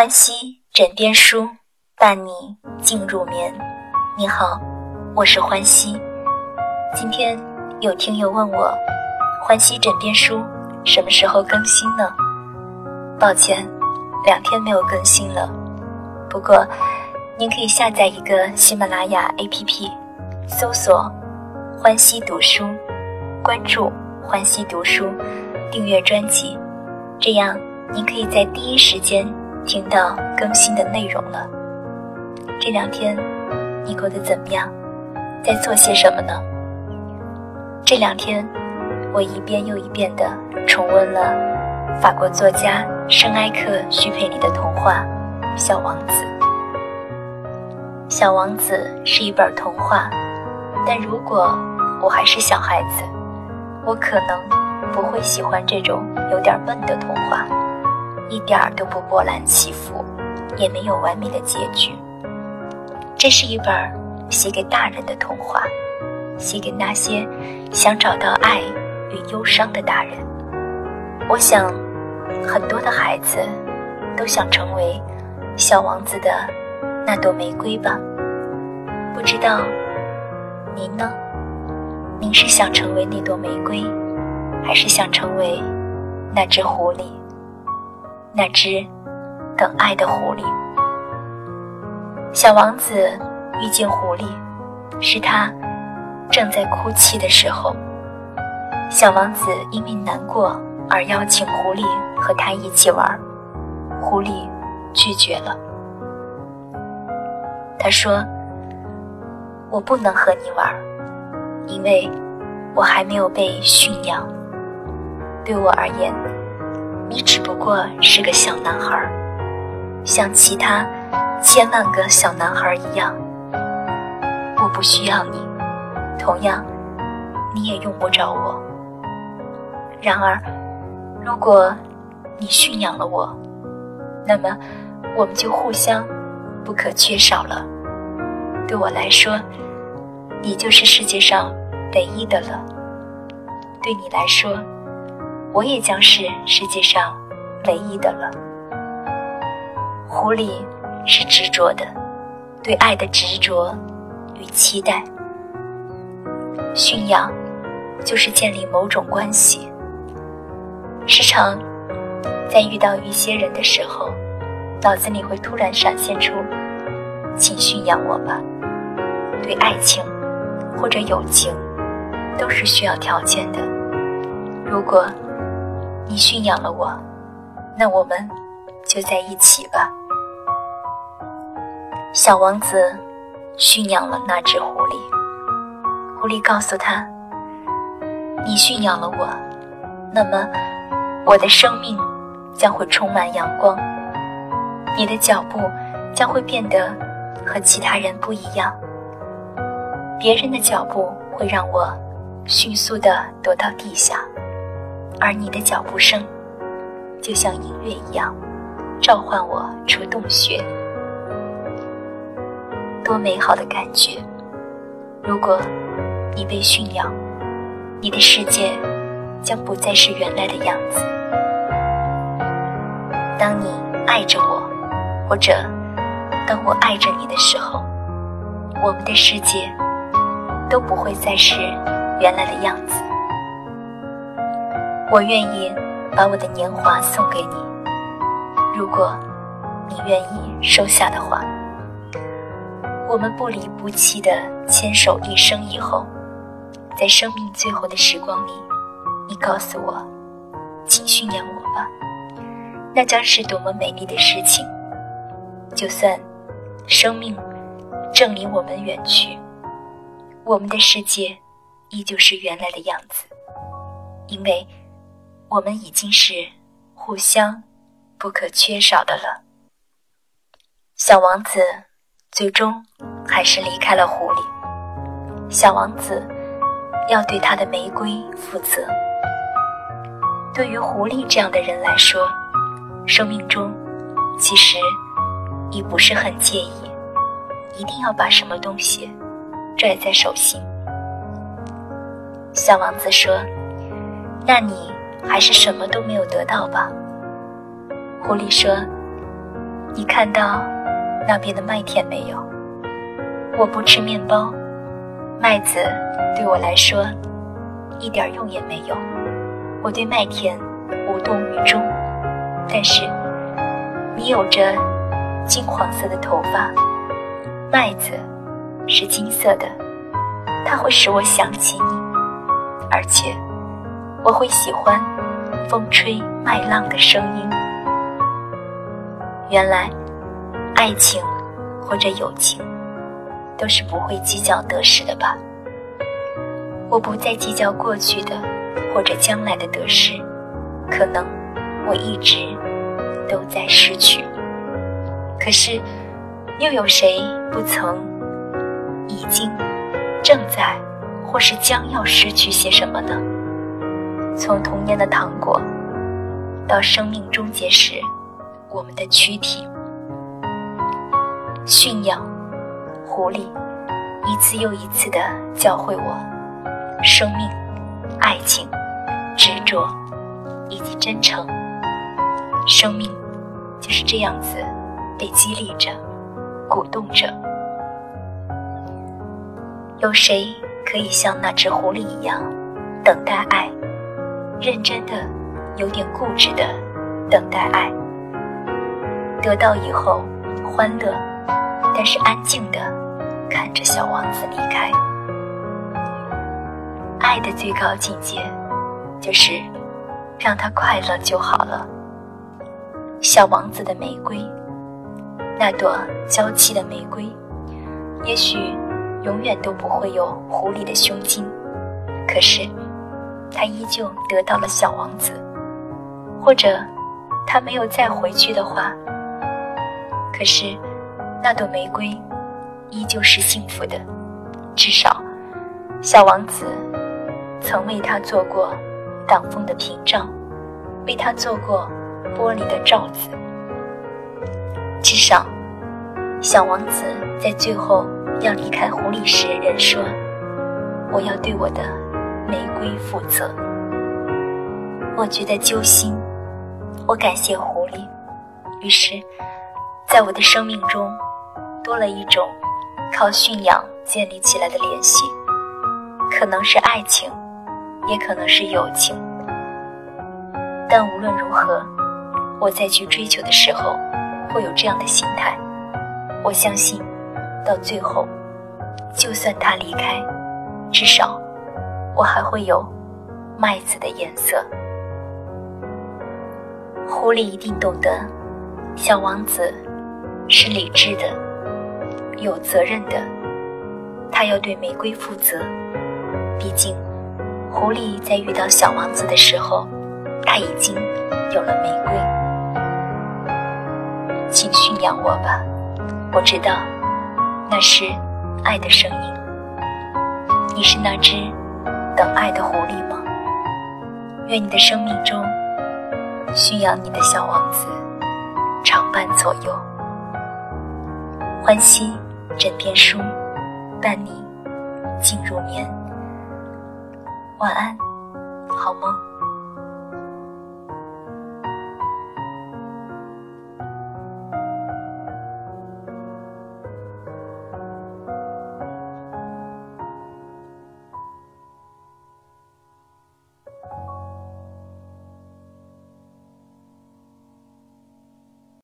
欢喜枕边书，伴你静入眠。你好，我是欢喜。今天有听友问我，欢喜枕边书什么时候更新呢？抱歉，两天没有更新了。不过，您可以下载一个喜马拉雅 APP，搜索“欢喜读书”，关注“欢喜读书”，订阅专辑，这样您可以在第一时间。听到更新的内容了。这两天你过得怎么样？在做些什么呢？这两天我一遍又一遍地重温了法国作家圣埃克许佩里的童话《小王子》。《小王子》是一本童话，但如果我还是小孩子，我可能不会喜欢这种有点笨的童话。一点儿都不波澜起伏，也没有完美的结局。这是一本写给大人的童话，写给那些想找到爱与忧伤的大人。我想，很多的孩子都想成为小王子的那朵玫瑰吧。不知道您呢？您是想成为那朵玫瑰，还是想成为那只狐狸？那只等爱的狐狸，小王子遇见狐狸，是他正在哭泣的时候。小王子因为难过而邀请狐狸和他一起玩，狐狸拒绝了。他说：“我不能和你玩，因为我还没有被驯养。对我而言。”你只不过是个小男孩，像其他千万个小男孩一样。我不需要你，同样，你也用不着我。然而，如果你驯养了我，那么我们就互相不可缺少了。对我来说，你就是世界上唯一的了。对你来说。我也将是世界上唯一的了。狐狸是执着的，对爱的执着与期待。驯养就是建立某种关系。时常在遇到一些人的时候，脑子里会突然闪现出“请驯养我吧”。对爱情或者友情，都是需要条件的。如果你驯养了我，那我们就在一起吧。小王子驯养了那只狐狸，狐狸告诉他：“你驯养了我，那么我的生命将会充满阳光，你的脚步将会变得和其他人不一样。别人的脚步会让我迅速地躲到地下。”而你的脚步声，就像音乐一样，召唤我出洞穴。多美好的感觉！如果你被驯养，你的世界将不再是原来的样子。当你爱着我，或者当我爱着你的时候，我们的世界都不会再是原来的样子。我愿意把我的年华送给你，如果你愿意收下的话。我们不离不弃的牵手一生以后，在生命最后的时光里，你告诉我，请训练我吧，那将是多么美丽的事情。就算生命正离我们远去，我们的世界依旧是原来的样子，因为。我们已经是互相不可缺少的了。小王子最终还是离开了狐狸。小王子要对他的玫瑰负责。对于狐狸这样的人来说，生命中其实已不是很介意，一定要把什么东西拽在手心。小王子说：“那你？”还是什么都没有得到吧？狐狸说：“你看到那边的麦田没有？我不吃面包，麦子对我来说一点用也没有。我对麦田无动于衷，但是你有着金黄色的头发，麦子是金色的，它会使我想起你，而且我会喜欢风吹麦浪的声音。原来，爱情或者友情都是不会计较得失的吧？我不再计较过去的或者将来的得失，可能我一直都在失去。可是，又有谁不曾已经正在或是将要失去些什么呢？从童年的糖果到生命终结时。我们的躯体，驯养狐狸，一次又一次的教会我，生命、爱情、执着以及真诚。生命就是这样子被激励着、鼓动着。有谁可以像那只狐狸一样，等待爱，认真的、有点固执的等待爱？得到以后，欢乐，但是安静的看着小王子离开。爱的最高境界，就是让他快乐就好了。小王子的玫瑰，那朵娇气的玫瑰，也许永远都不会有狐狸的胸襟，可是他依旧得到了小王子。或者，他没有再回去的话。可是，那朵玫瑰依旧是幸福的，至少，小王子曾为他做过挡风的屏障，为他做过玻璃的罩子。至少，小王子在最后要离开狐狸时，仍说：“我要对我的玫瑰负责。”我觉得揪心，我感谢狐狸，于是。在我的生命中，多了一种靠驯养建立起来的联系，可能是爱情，也可能是友情。但无论如何，我再去追求的时候，会有这样的心态。我相信，到最后，就算他离开，至少我还会有麦子的颜色。狐狸一定懂得，小王子。是理智的，有责任的，他要对玫瑰负责。毕竟，狐狸在遇到小王子的时候，他已经有了玫瑰。请驯养我吧，我知道，那是爱的声音。你是那只等爱的狐狸吗？愿你的生命中，驯养你的小王子，常伴左右。欢喜枕边书，伴你进入眠。晚安，好梦。